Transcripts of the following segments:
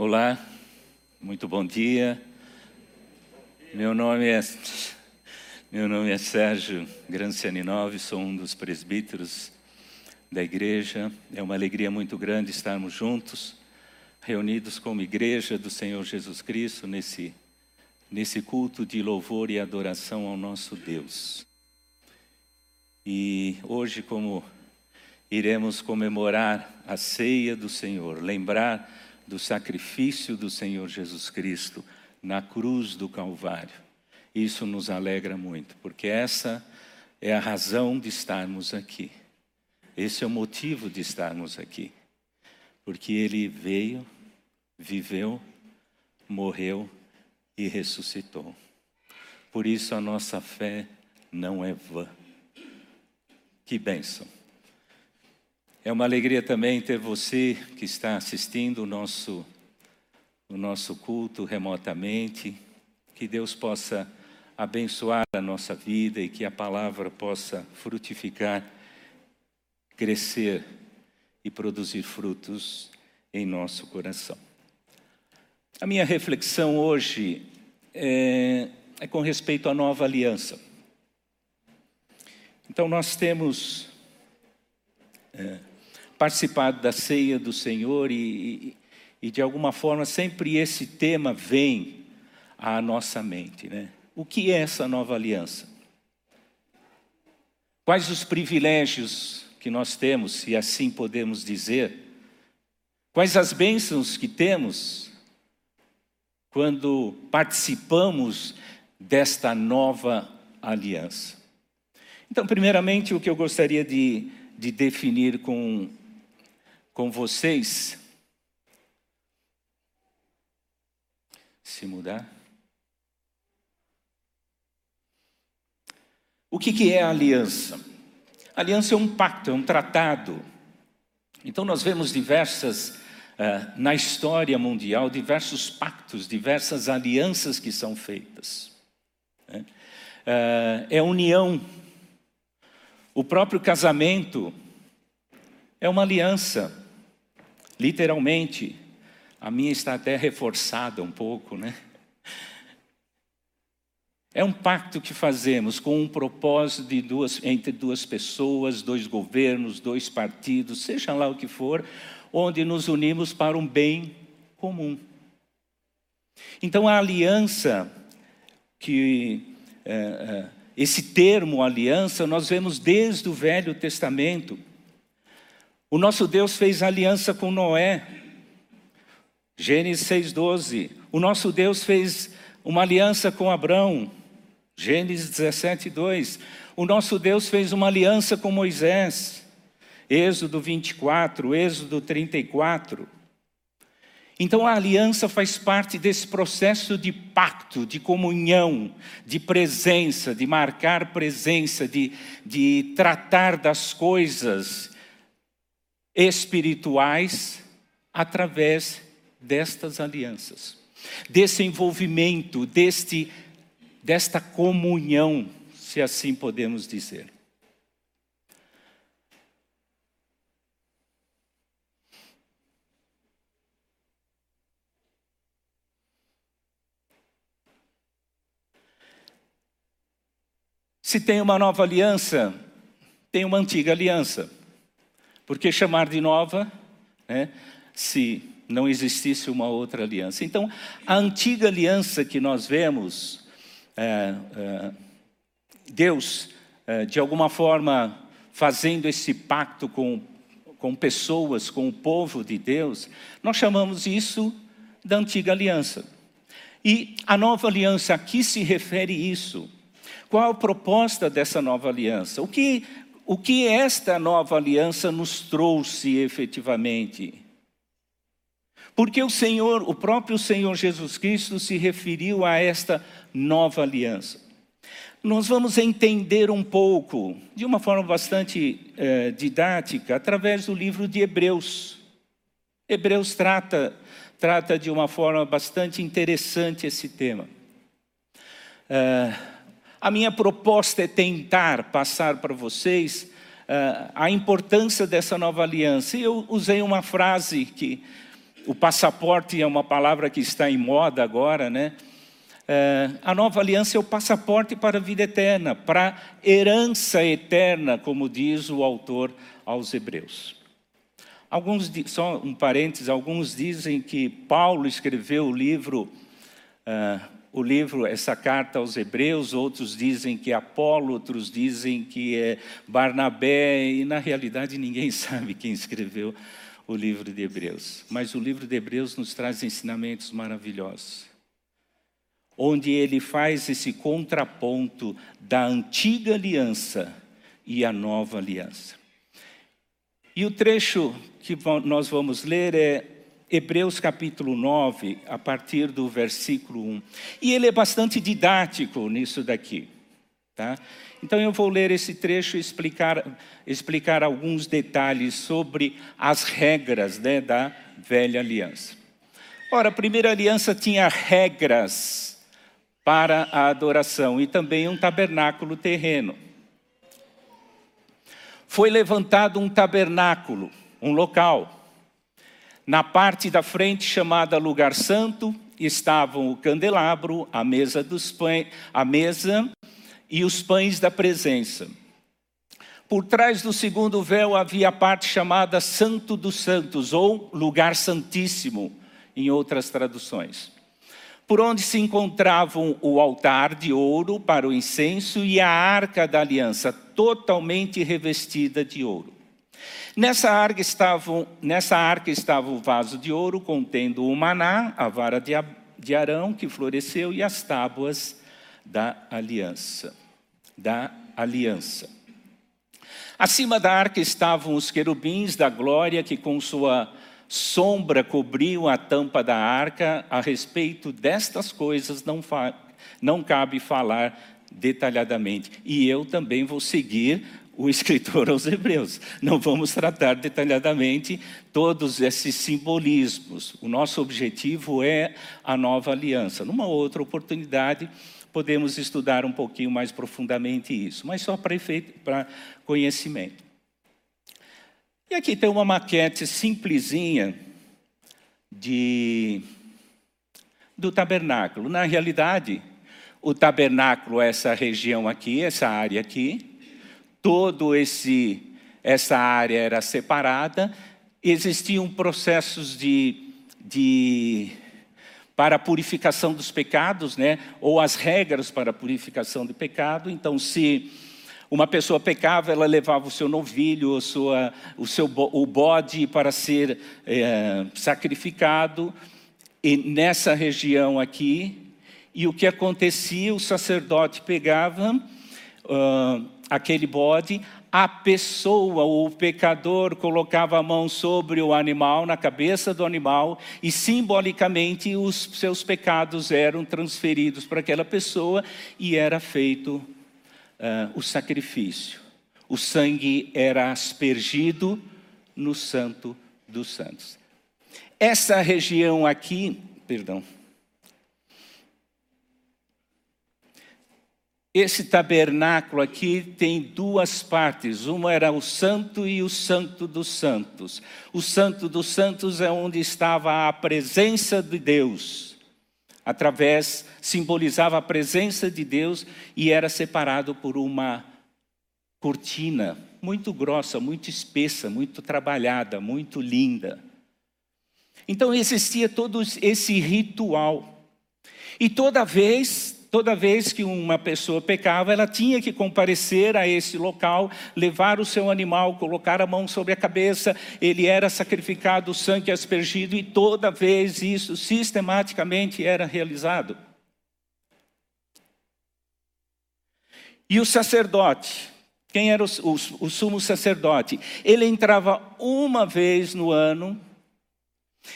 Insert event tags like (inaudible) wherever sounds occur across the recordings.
Olá, muito bom dia. Meu nome é meu nome é Sérgio Grancianinov, sou um dos presbíteros da igreja. É uma alegria muito grande estarmos juntos, reunidos como igreja do Senhor Jesus Cristo nesse nesse culto de louvor e adoração ao nosso Deus. E hoje como iremos comemorar a ceia do Senhor, lembrar do sacrifício do Senhor Jesus Cristo na cruz do Calvário. Isso nos alegra muito, porque essa é a razão de estarmos aqui. Esse é o motivo de estarmos aqui. Porque ele veio, viveu, morreu e ressuscitou. Por isso a nossa fé não é vã. Que bênção. É uma alegria também ter você que está assistindo o nosso, o nosso culto remotamente. Que Deus possa abençoar a nossa vida e que a palavra possa frutificar, crescer e produzir frutos em nosso coração. A minha reflexão hoje é, é com respeito à nova aliança. Então, nós temos. É, participado da ceia do Senhor e, e, e, de alguma forma sempre esse tema vem à nossa mente, né? O que é essa nova aliança? Quais os privilégios que nós temos, se assim podemos dizer? Quais as bênçãos que temos quando participamos desta nova aliança? Então, primeiramente, o que eu gostaria de, de definir com com vocês. Se mudar. O que, que é a aliança? A aliança é um pacto, é um tratado. Então, nós vemos diversas, uh, na história mundial, diversos pactos, diversas alianças que são feitas. Né? Uh, é união. O próprio casamento é uma aliança. Literalmente, a minha está até reforçada um pouco, né? É um pacto que fazemos com um propósito duas, entre duas pessoas, dois governos, dois partidos, seja lá o que for, onde nos unimos para um bem comum. Então a aliança, que é, esse termo aliança, nós vemos desde o Velho Testamento. O nosso Deus fez aliança com Noé. Gênesis 6,12. O nosso Deus fez uma aliança com Abraão. Gênesis 17, 2. O nosso Deus fez uma aliança com Moisés. Êxodo 24, Êxodo 34. Então a aliança faz parte desse processo de pacto, de comunhão, de presença, de marcar presença, de, de tratar das coisas espirituais através destas alianças, desse envolvimento, deste, desta comunhão, se assim podemos dizer. Se tem uma nova aliança, tem uma antiga aliança. Por que chamar de nova né, se não existisse uma outra aliança? Então, a antiga aliança que nós vemos, é, é, Deus, é, de alguma forma, fazendo esse pacto com, com pessoas, com o povo de Deus, nós chamamos isso da antiga aliança. E a nova aliança, a que se refere isso? Qual a proposta dessa nova aliança? O que, o que esta nova aliança nos trouxe efetivamente. Porque o Senhor, o próprio Senhor Jesus Cristo se referiu a esta nova aliança. Nós vamos entender um pouco, de uma forma bastante eh, didática, através do livro de Hebreus. Hebreus trata, trata de uma forma bastante interessante esse tema. Uh, a minha proposta é tentar passar para vocês uh, a importância dessa nova aliança. E eu usei uma frase que o passaporte é uma palavra que está em moda agora, né? É, a nova aliança é o passaporte para a vida eterna, para a herança eterna, como diz o autor aos Hebreus. Alguns, só um parênteses, alguns dizem que Paulo escreveu o livro, uh, o livro, essa carta aos Hebreus, outros dizem que é Apolo, outros dizem que é Barnabé, e na realidade ninguém (laughs) sabe quem escreveu o livro de Hebreus. Mas o livro de Hebreus nos traz ensinamentos maravilhosos, onde ele faz esse contraponto da antiga aliança e a nova aliança. E o trecho que nós vamos ler é Hebreus capítulo 9, a partir do versículo 1. E ele é bastante didático nisso daqui. Tá? Então eu vou ler esse trecho e explicar, explicar alguns detalhes sobre as regras né, da velha aliança. Ora, a primeira aliança tinha regras para a adoração e também um tabernáculo terreno foi levantado um tabernáculo, um local. Na parte da frente, chamada Lugar Santo, estavam o candelabro, a mesa dos pães, a mesa e os pães da presença. Por trás do segundo véu havia a parte chamada Santo dos Santos, ou Lugar Santíssimo, em outras traduções por onde se encontravam o altar de ouro para o incenso e a arca da aliança, totalmente revestida de ouro. Nessa arca, estavam, nessa arca estava o vaso de ouro contendo o maná, a vara de, de Arão que floresceu e as tábuas da aliança. Da aliança. Acima da arca estavam os querubins da glória que com sua sombra cobriu a tampa da arca, a respeito destas coisas não, não cabe falar detalhadamente. E eu também vou seguir o escritor (laughs) aos Hebreus. Não vamos tratar detalhadamente todos esses simbolismos. O nosso objetivo é a nova aliança. Numa outra oportunidade, podemos estudar um pouquinho mais profundamente isso, mas só para conhecimento. E aqui tem uma maquete simplesinha de, do tabernáculo. Na realidade, o tabernáculo é essa região aqui, essa área aqui. Todo esse essa área era separada. Existiam processos de, de para a purificação dos pecados, né? Ou as regras para a purificação do pecado. Então, se uma pessoa pecava, ela levava o seu novilho, a sua, o seu o bode para ser é, sacrificado e nessa região aqui. E o que acontecia? O sacerdote pegava uh, aquele bode, a pessoa, o pecador, colocava a mão sobre o animal, na cabeça do animal, e simbolicamente os seus pecados eram transferidos para aquela pessoa e era feito uh, o sacrifício. O sangue era aspergido no Santo dos Santos. Essa região aqui, perdão. Esse tabernáculo aqui tem duas partes. Uma era o Santo e o Santo dos Santos. O Santo dos Santos é onde estava a presença de Deus através, simbolizava a presença de Deus e era separado por uma cortina muito grossa, muito espessa, muito trabalhada, muito linda. Então existia todo esse ritual. E toda vez toda vez que uma pessoa pecava, ela tinha que comparecer a esse local, levar o seu animal, colocar a mão sobre a cabeça, ele era sacrificado, o sangue aspergido, e toda vez isso sistematicamente era realizado. E o sacerdote, quem era o, o, o sumo sacerdote? Ele entrava uma vez no ano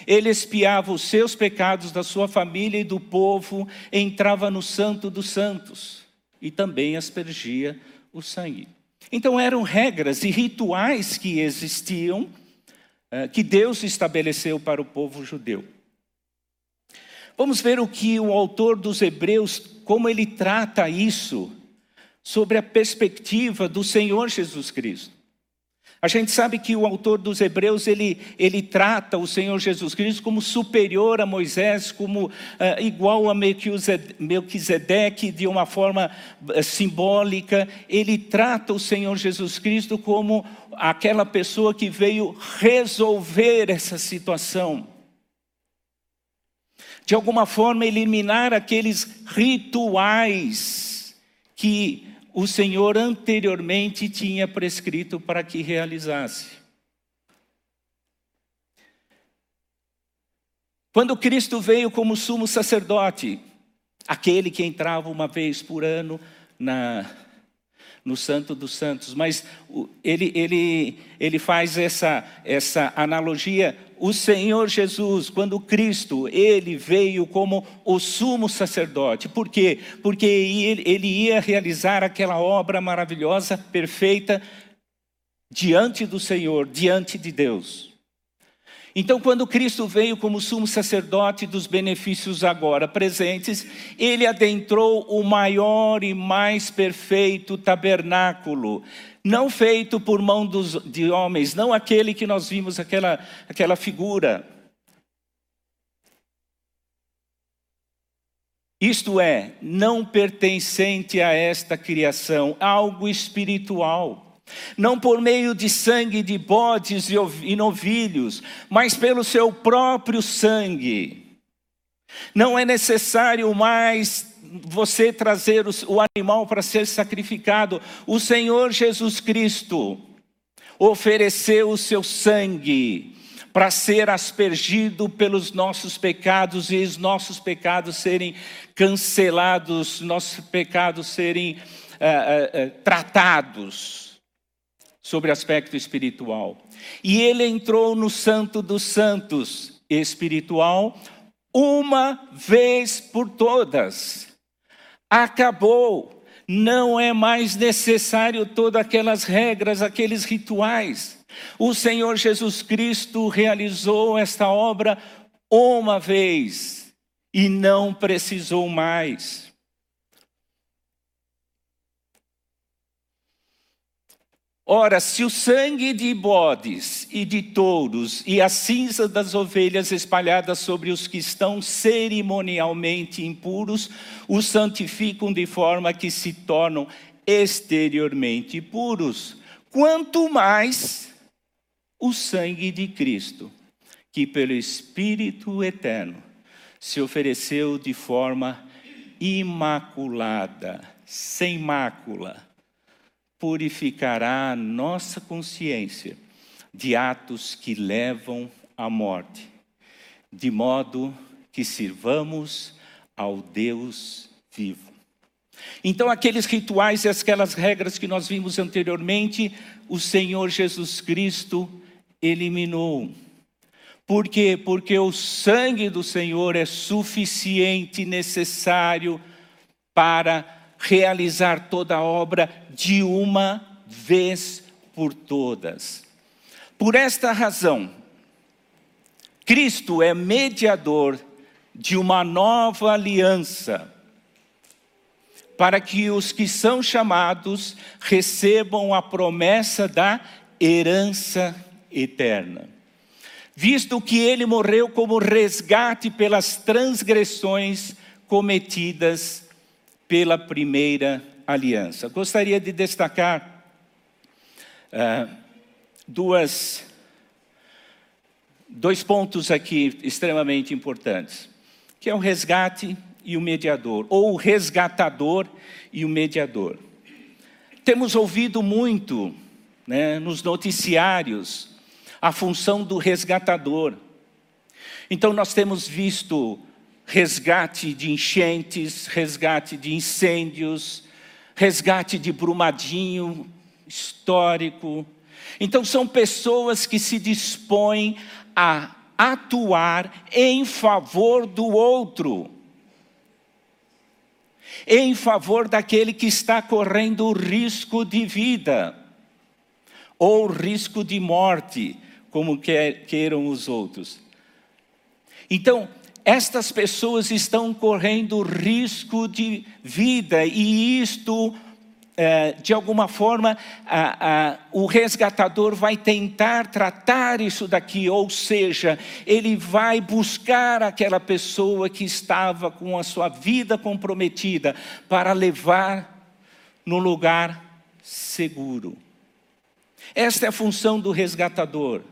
ele espiava os seus pecados da sua família e do povo, entrava no Santo dos Santos e também aspergia o sangue. Então eram regras e rituais que existiam, eh, que Deus estabeleceu para o povo judeu. Vamos ver o que o autor dos Hebreus, como ele trata isso, sobre a perspectiva do Senhor Jesus Cristo. A gente sabe que o autor dos Hebreus ele, ele trata o Senhor Jesus Cristo como superior a Moisés, como uh, igual a Melquisedeque de uma forma uh, simbólica. Ele trata o Senhor Jesus Cristo como aquela pessoa que veio resolver essa situação. De alguma forma, eliminar aqueles rituais que o Senhor anteriormente tinha prescrito para que realizasse. Quando Cristo veio como sumo sacerdote, aquele que entrava uma vez por ano na, no Santo dos Santos, mas ele, ele, ele faz essa, essa analogia. O Senhor Jesus, quando Cristo, ele veio como o sumo sacerdote. Por quê? Porque ele, ele ia realizar aquela obra maravilhosa, perfeita, diante do Senhor, diante de Deus. Então, quando Cristo veio como sumo sacerdote dos benefícios agora presentes, ele adentrou o maior e mais perfeito tabernáculo, não feito por mão dos, de homens, não aquele que nós vimos, aquela, aquela figura. Isto é, não pertencente a esta criação, algo espiritual não por meio de sangue de bodes e novilhos, mas pelo seu próprio sangue. Não é necessário mais você trazer o animal para ser sacrificado. O Senhor Jesus Cristo ofereceu o seu sangue para ser aspergido pelos nossos pecados e os nossos pecados serem cancelados, nossos pecados serem uh, uh, tratados sobre aspecto espiritual. E ele entrou no Santo dos Santos espiritual uma vez por todas. Acabou. Não é mais necessário todas aquelas regras, aqueles rituais. O Senhor Jesus Cristo realizou esta obra uma vez e não precisou mais. Ora, se o sangue de bodes e de touros e a cinza das ovelhas espalhadas sobre os que estão cerimonialmente impuros os santificam de forma que se tornam exteriormente puros, quanto mais o sangue de Cristo, que pelo Espírito eterno se ofereceu de forma imaculada, sem mácula purificará nossa consciência de atos que levam à morte, de modo que sirvamos ao Deus vivo. Então, aqueles rituais e aquelas regras que nós vimos anteriormente, o Senhor Jesus Cristo eliminou. Por quê? Porque o sangue do Senhor é suficiente, necessário para realizar toda a obra de uma vez por todas. Por esta razão, Cristo é mediador de uma nova aliança, para que os que são chamados recebam a promessa da herança eterna. Visto que ele morreu como resgate pelas transgressões cometidas pela primeira aliança. Gostaria de destacar uh, duas, dois pontos aqui extremamente importantes, que é o resgate e o mediador, ou o resgatador e o mediador. Temos ouvido muito né, nos noticiários a função do resgatador. Então, nós temos visto resgate de enchentes, resgate de incêndios, resgate de Brumadinho histórico. Então, são pessoas que se dispõem a atuar em favor do outro, em favor daquele que está correndo risco de vida, ou risco de morte, como queiram os outros. Então, estas pessoas estão correndo risco de vida e isto é, de alguma forma, o resgatador vai tentar tratar isso daqui, ou seja, ele vai buscar aquela pessoa que estava com a sua vida comprometida para levar no lugar seguro. Esta é a função do resgatador.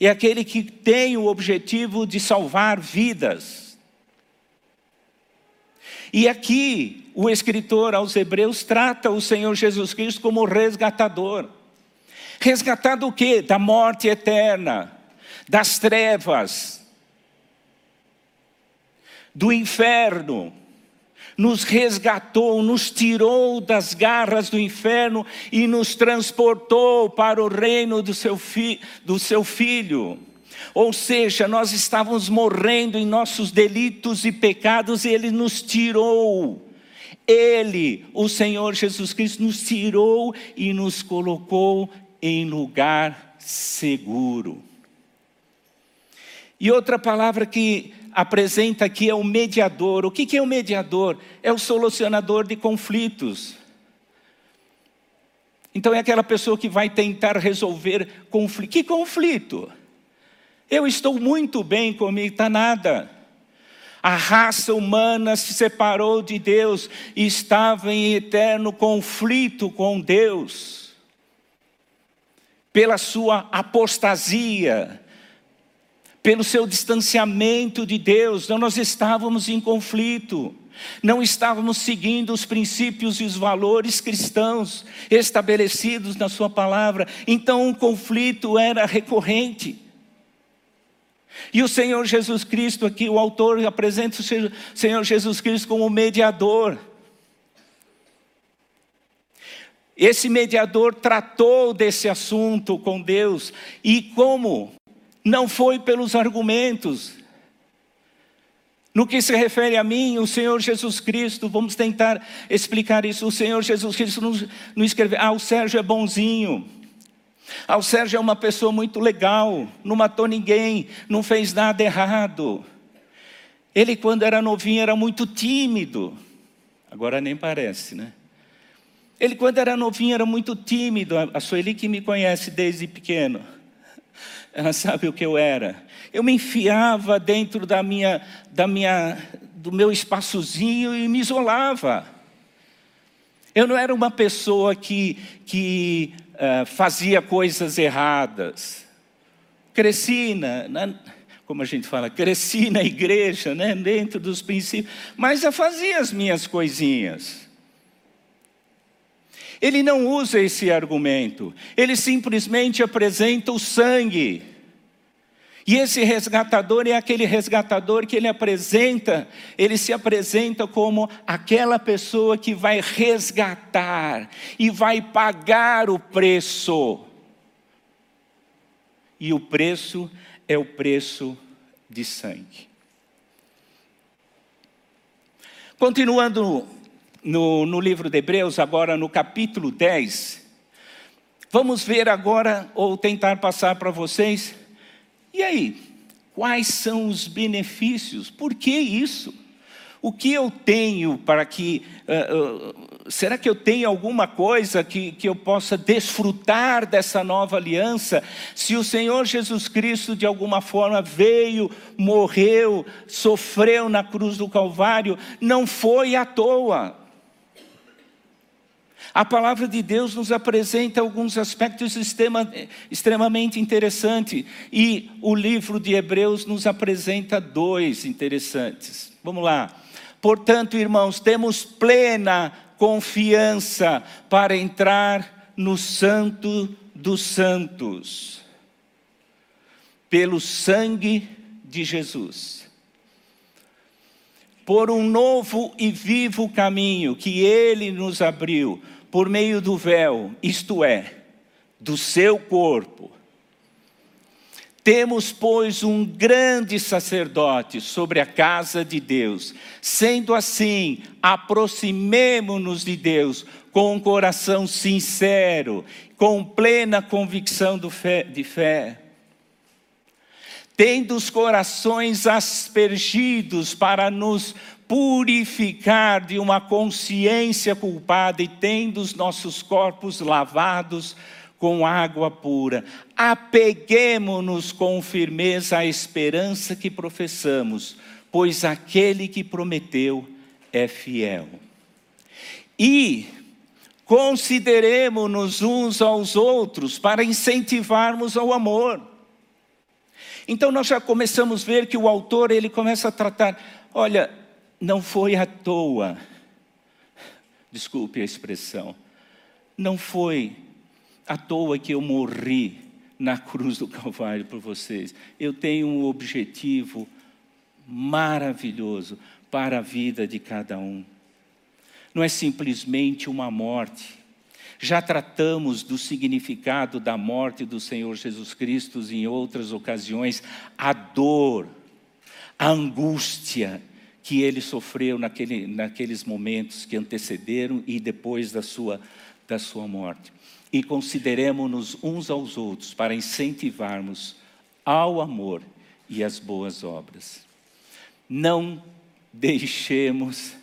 É aquele que tem o objetivo de salvar vidas. E aqui, o escritor aos Hebreus trata o Senhor Jesus Cristo como resgatador. Resgatar do quê? Da morte eterna, das trevas, do inferno nos resgatou, nos tirou das garras do inferno e nos transportou para o reino do seu, fi, do seu filho. Ou seja, nós estávamos morrendo em nossos delitos e pecados e ele nos tirou. Ele, o Senhor Jesus Cristo, nos tirou e nos colocou em lugar seguro. E outra palavra que apresenta aqui é o mediador. O que é o mediador? É o solucionador de conflitos. Então é aquela pessoa que vai tentar resolver conflito. Que conflito? Eu estou muito bem comigo, está nada. A raça humana se separou de Deus e estava em eterno conflito com Deus. Pela sua apostasia, pelo seu distanciamento de Deus, então nós estávamos em conflito, não estávamos seguindo os princípios e os valores cristãos estabelecidos na Sua palavra, então o conflito era recorrente. E o Senhor Jesus Cristo, aqui o autor apresenta o Senhor Jesus Cristo como mediador. Esse mediador tratou desse assunto com Deus, e como não foi pelos argumentos. No que se refere a mim, o Senhor Jesus Cristo, vamos tentar explicar isso. O Senhor Jesus Cristo não, escreveu, ah, o Sérgio é bonzinho. Ah, o Sérgio é uma pessoa muito legal, não matou ninguém, não fez nada errado. Ele, quando era novinho, era muito tímido. Agora nem parece, né? Ele, quando era novinho, era muito tímido. A Sueli que me conhece desde pequeno ela sabe o que eu era. Eu me enfiava dentro da minha, da minha, do meu espaçozinho e me isolava. Eu não era uma pessoa que, que uh, fazia coisas erradas. Cresci na, na, como a gente fala, cresci na igreja, né, dentro dos princípios, mas eu fazia as minhas coisinhas. Ele não usa esse argumento, ele simplesmente apresenta o sangue. E esse resgatador é aquele resgatador que ele apresenta, ele se apresenta como aquela pessoa que vai resgatar e vai pagar o preço. E o preço é o preço de sangue. Continuando no, no livro de Hebreus, agora no capítulo 10. Vamos ver agora, ou tentar passar para vocês. E aí, quais são os benefícios? Por que isso? O que eu tenho para que. Uh, uh, será que eu tenho alguma coisa que, que eu possa desfrutar dessa nova aliança? Se o Senhor Jesus Cristo, de alguma forma, veio, morreu, sofreu na cruz do Calvário, não foi à toa. A palavra de Deus nos apresenta alguns aspectos extrema, extremamente interessantes, e o livro de Hebreus nos apresenta dois interessantes. Vamos lá. Portanto, irmãos, temos plena confiança para entrar no Santo dos Santos, pelo sangue de Jesus por um novo e vivo caminho que Ele nos abriu, por meio do véu, isto é, do seu corpo. Temos, pois, um grande sacerdote sobre a casa de Deus. Sendo assim, aproximemo-nos de Deus com um coração sincero, com plena convicção fé, de fé tendo os corações aspergidos para nos purificar de uma consciência culpada e tendo os nossos corpos lavados com água pura. Apeguemo-nos com firmeza à esperança que professamos, pois aquele que prometeu é fiel. E consideremos-nos uns aos outros para incentivarmos ao amor. Então nós já começamos a ver que o autor ele começa a tratar, olha, não foi à toa. Desculpe a expressão. Não foi à toa que eu morri na (laughs) cruz do Calvário por vocês. Eu tenho um objetivo maravilhoso para a vida de cada um. Não é simplesmente uma morte. Já tratamos do significado da morte do Senhor Jesus Cristo em outras ocasiões, a dor, a angústia que ele sofreu naquele, naqueles momentos que antecederam e depois da sua, da sua morte e consideremos-nos uns aos outros para incentivarmos ao amor e às boas obras. Não deixemos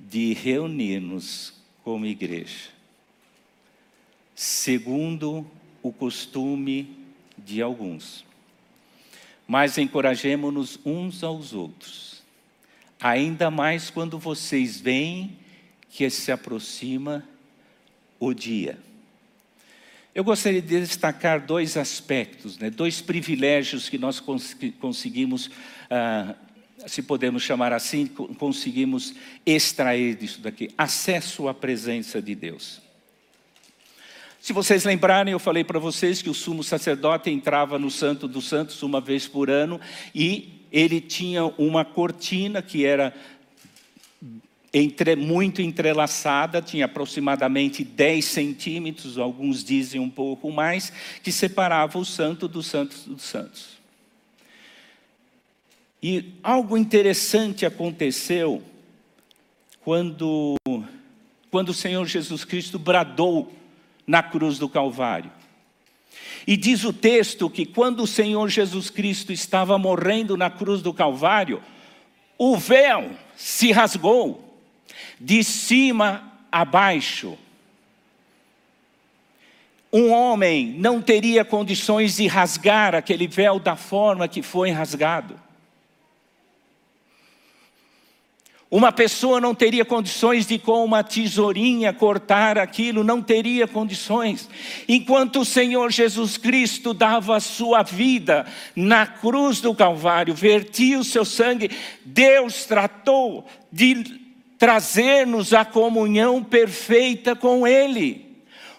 de reunir-nos como igreja, segundo o costume de alguns, mas encorajemos-nos uns aos outros, ainda mais quando vocês veem que se aproxima o dia. Eu gostaria de destacar dois aspectos, né, dois privilégios que nós cons conseguimos, ah, se podemos chamar assim, conseguimos extrair disso daqui: acesso à presença de Deus. Se vocês lembrarem, eu falei para vocês que o sumo sacerdote entrava no Santo dos Santos uma vez por ano e ele tinha uma cortina que era entre, muito entrelaçada, tinha aproximadamente 10 centímetros, alguns dizem um pouco mais, que separava o santo dos santos dos santos. E algo interessante aconteceu quando, quando o Senhor Jesus Cristo bradou na cruz do Calvário. E diz o texto que quando o Senhor Jesus Cristo estava morrendo na cruz do Calvário, o véu se rasgou de cima a baixo. Um homem não teria condições de rasgar aquele véu da forma que foi rasgado. Uma pessoa não teria condições de, com uma tesourinha, cortar aquilo, não teria condições. Enquanto o Senhor Jesus Cristo dava a sua vida na cruz do Calvário, vertia o seu sangue, Deus tratou de trazer-nos a comunhão perfeita com Ele.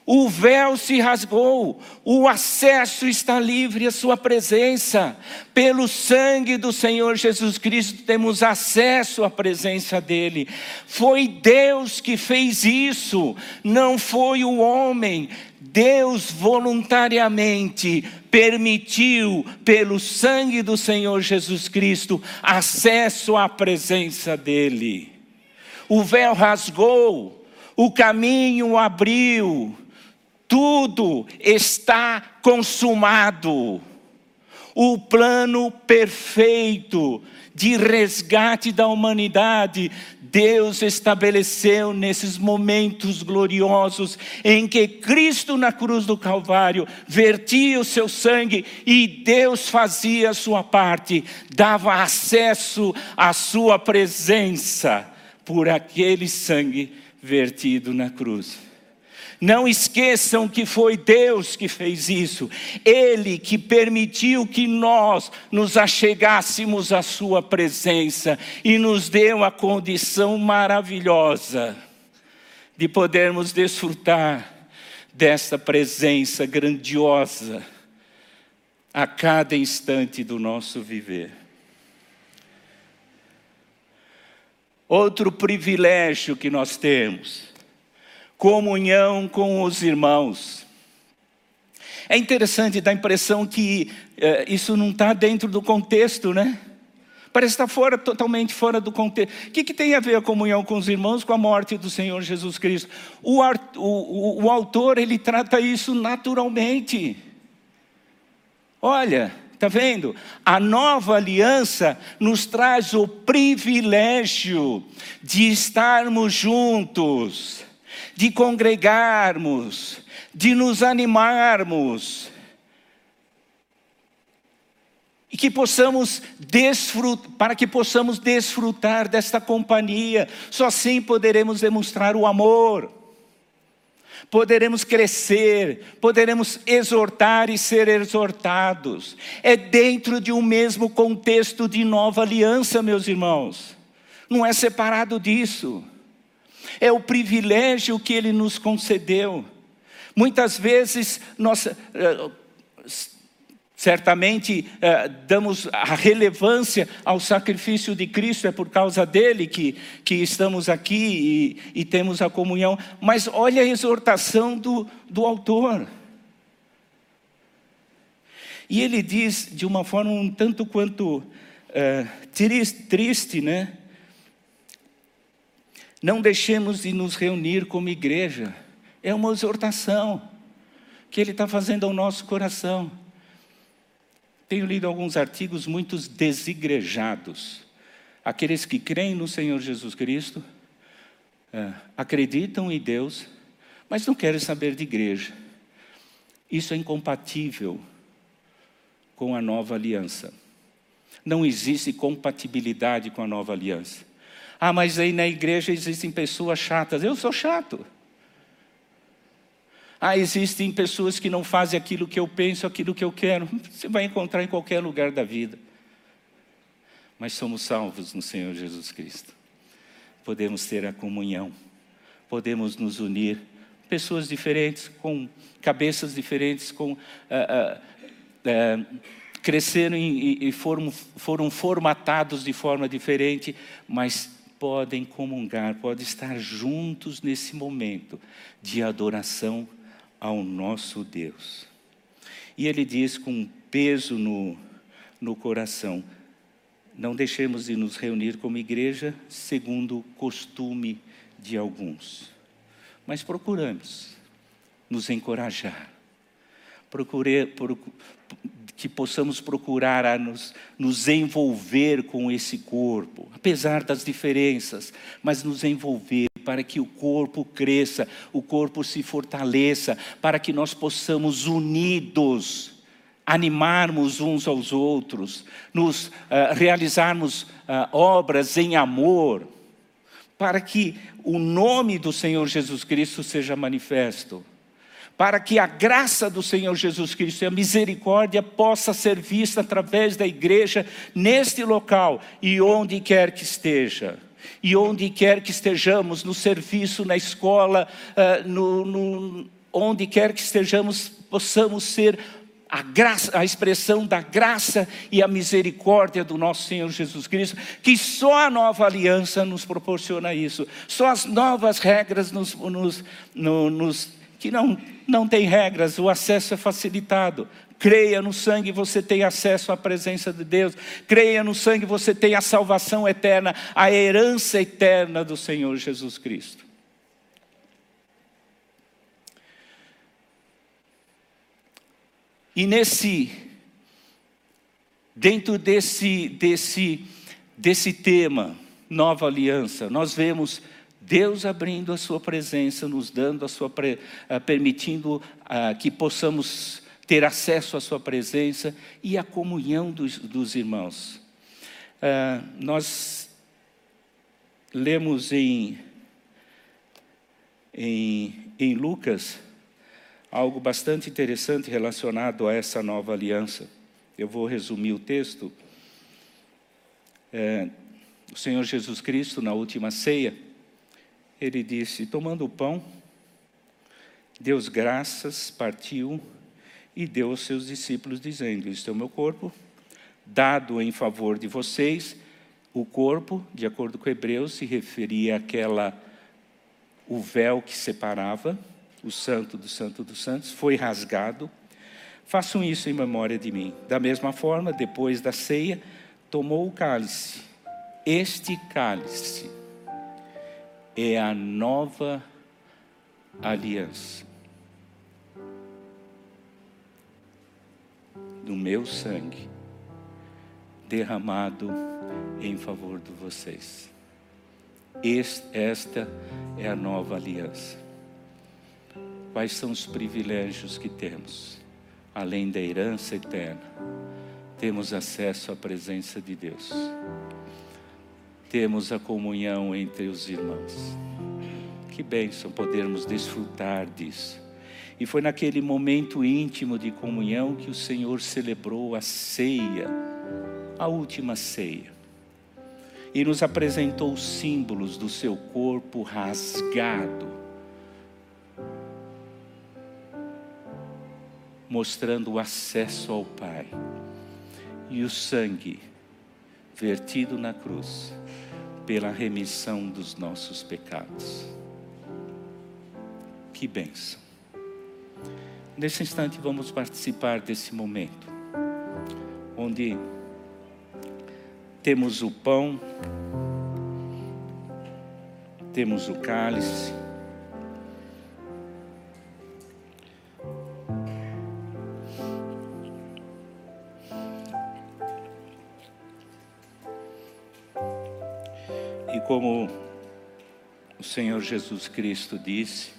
O véu se rasgou, o acesso está livre à Sua presença. Pelo sangue do Senhor Jesus Cristo temos acesso à presença dEle. Foi Deus que fez isso, não foi o homem. Deus voluntariamente permitiu, pelo sangue do Senhor Jesus Cristo, acesso à presença dEle o véu rasgou, o caminho abriu, tudo está consumado. O plano perfeito de resgate da humanidade, Deus estabeleceu nesses momentos gloriosos em que Cristo na cruz do Calvário vertia o seu sangue e Deus fazia a sua parte, dava acesso à sua presença por aquele sangue vertido na cruz. Não esqueçam que foi Deus que fez isso, Ele que permitiu que nós nos achegássemos à Sua presença e nos deu a condição maravilhosa de podermos desfrutar dessa presença grandiosa a cada instante do nosso viver. Outro privilégio que nós temos, comunhão com os irmãos. É interessante, dá a impressão que é, isso não está dentro do contexto, né? Parece estar fora, totalmente fora do contexto. O que, que, tem a ver a comunhão com os irmãos com a morte do Senhor Jesus Cristo? O, o, o, o autor, ele trata isso naturalmente. Olha, Está vendo? A nova aliança nos traz o privilégio de estarmos juntos, de congregarmos, de nos animarmos. E que possamos desfrutar, para que possamos desfrutar desta companhia, só assim poderemos demonstrar o amor poderemos crescer, poderemos exortar e ser exortados. É dentro de um mesmo contexto de nova aliança, meus irmãos. Não é separado disso. É o privilégio que ele nos concedeu. Muitas vezes nós eh, Certamente eh, damos a relevância ao sacrifício de Cristo, é por causa dele que, que estamos aqui e, e temos a comunhão. Mas olha a exortação do, do autor. E ele diz de uma forma um tanto quanto eh, triste, triste, né? Não deixemos de nos reunir como igreja. É uma exortação que ele está fazendo ao nosso coração. Tenho lido alguns artigos muito desigrejados. Aqueles que creem no Senhor Jesus Cristo, é, acreditam em Deus, mas não querem saber de igreja. Isso é incompatível com a nova aliança. Não existe compatibilidade com a nova aliança. Ah, mas aí na igreja existem pessoas chatas. Eu sou chato. Ah, existem pessoas que não fazem aquilo que eu penso, aquilo que eu quero. Você vai encontrar em qualquer lugar da vida. Mas somos salvos no Senhor Jesus Cristo. Podemos ter a comunhão, podemos nos unir. Pessoas diferentes, com cabeças diferentes, com, ah, ah, ah, cresceram e, e foram, foram formatados de forma diferente, mas podem comungar, podem estar juntos nesse momento de adoração ao nosso Deus. E ele diz com peso no, no coração: não deixemos de nos reunir como igreja segundo o costume de alguns, mas procuramos nos encorajar, procure, que possamos procurar a nos, nos envolver com esse corpo, apesar das diferenças, mas nos envolver para que o corpo cresça, o corpo se fortaleça, para que nós possamos unidos animarmos uns aos outros, nos uh, realizarmos uh, obras em amor, para que o nome do Senhor Jesus Cristo seja manifesto para que a graça do Senhor Jesus Cristo e a misericórdia possa ser vista através da igreja neste local e onde quer que esteja. E onde quer que estejamos, no serviço, na escola, uh, no, no, onde quer que estejamos, possamos ser a, graça, a expressão da graça e a misericórdia do nosso Senhor Jesus Cristo, que só a nova aliança nos proporciona isso, só as novas regras nos, nos, nos que não, não tem regras, o acesso é facilitado. Creia no sangue, você tem acesso à presença de Deus. Creia no sangue, você tem a salvação eterna, a herança eterna do Senhor Jesus Cristo. E nesse, dentro desse, desse, desse tema, nova aliança, nós vemos Deus abrindo a sua presença, nos dando a sua, uh, permitindo uh, que possamos ter acesso à sua presença e à comunhão dos, dos irmãos. Uh, nós lemos em, em, em Lucas algo bastante interessante relacionado a essa nova aliança. Eu vou resumir o texto. É, o Senhor Jesus Cristo, na última ceia, ele disse: Tomando o pão, Deus graças, partiu e deu aos seus discípulos, dizendo: Este é o meu corpo, dado em favor de vocês. O corpo, de acordo com Hebreus, se referia àquela, o véu que separava o santo do santo dos santos, foi rasgado. Façam isso em memória de mim. Da mesma forma, depois da ceia, tomou o cálice. Este cálice é a nova aliança. do meu sangue derramado em favor de vocês. Esta é a nova aliança. Quais são os privilégios que temos? Além da herança eterna, temos acesso à presença de Deus, temos a comunhão entre os irmãos. Que bênção podermos desfrutar disso. E foi naquele momento íntimo de comunhão que o Senhor celebrou a ceia, a última ceia e nos apresentou os símbolos do seu corpo rasgado, mostrando o acesso ao Pai, e o sangue vertido na cruz pela remissão dos nossos pecados. Que bênção! Nesse instante vamos participar desse momento, onde temos o pão, temos o cálice, e como o Senhor Jesus Cristo disse,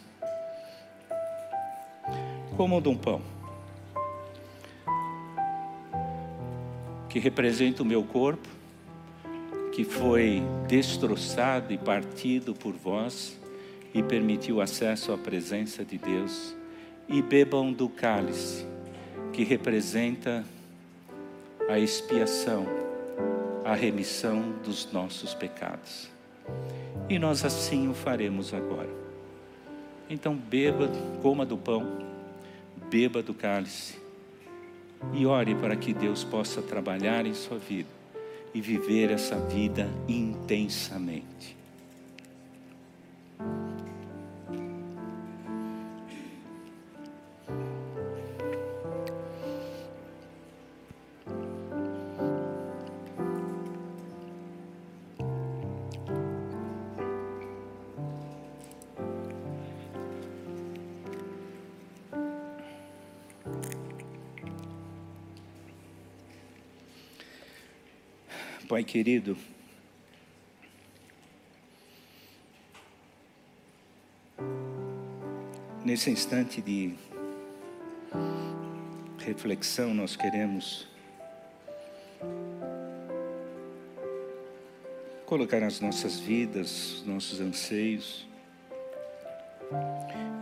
como de um pão. Que representa o meu corpo, que foi destroçado e partido por vós e permitiu acesso à presença de Deus, e bebam do cálice, que representa a expiação, a remissão dos nossos pecados. E nós assim o faremos agora. Então beba, coma do pão, beba do cálice e ore para que Deus possa trabalhar em sua vida e viver essa vida intensamente. Pai querido, nesse instante de reflexão, nós queremos colocar as nossas vidas, nossos anseios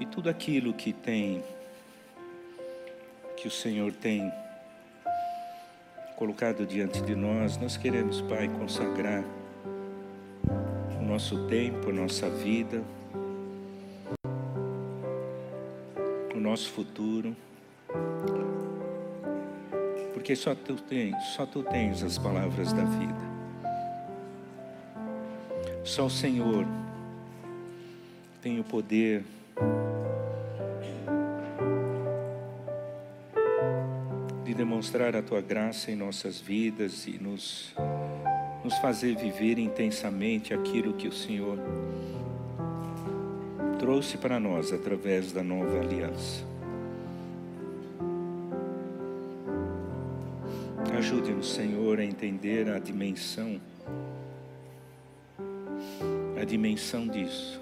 e tudo aquilo que tem, que o Senhor tem colocado diante de nós, nós queremos, Pai, consagrar o nosso tempo, a nossa vida, o nosso futuro, porque só tu tens, só tu tens as palavras da vida. Só o Senhor tem o poder demonstrar a tua graça em nossas vidas e nos, nos fazer viver intensamente aquilo que o Senhor trouxe para nós através da nova aliança. Ajude-nos, Senhor, a entender a dimensão, a dimensão disso.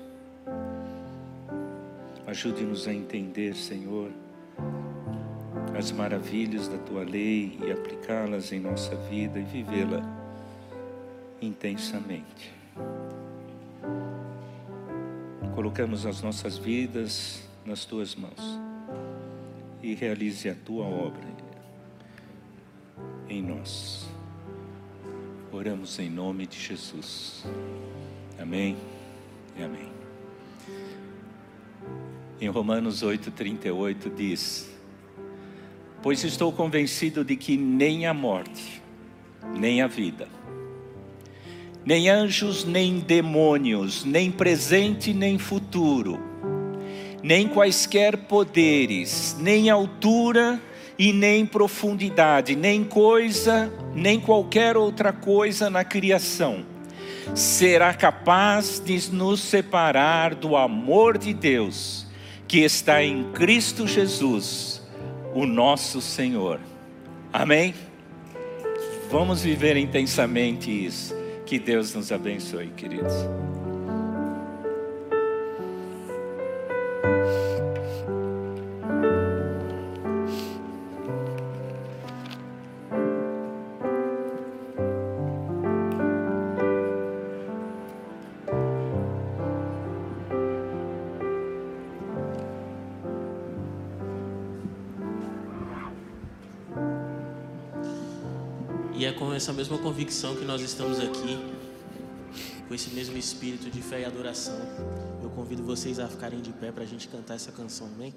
Ajude-nos a entender, Senhor, as maravilhas da tua lei e aplicá-las em nossa vida e vivê-la intensamente. Colocamos as nossas vidas nas tuas mãos e realize a tua obra em nós. Oramos em nome de Jesus. Amém e amém. Em Romanos 8,38 diz: pois estou convencido de que nem a morte, nem a vida, nem anjos, nem demônios, nem presente, nem futuro, nem quaisquer poderes, nem altura e nem profundidade, nem coisa, nem qualquer outra coisa na criação será capaz de nos separar do amor de Deus que está em Cristo Jesus o nosso Senhor. Amém? Vamos viver intensamente isso. Que Deus nos abençoe, queridos. Essa mesma convicção que nós estamos aqui, com esse mesmo espírito de fé e adoração. Eu convido vocês a ficarem de pé para a gente cantar essa canção, amém?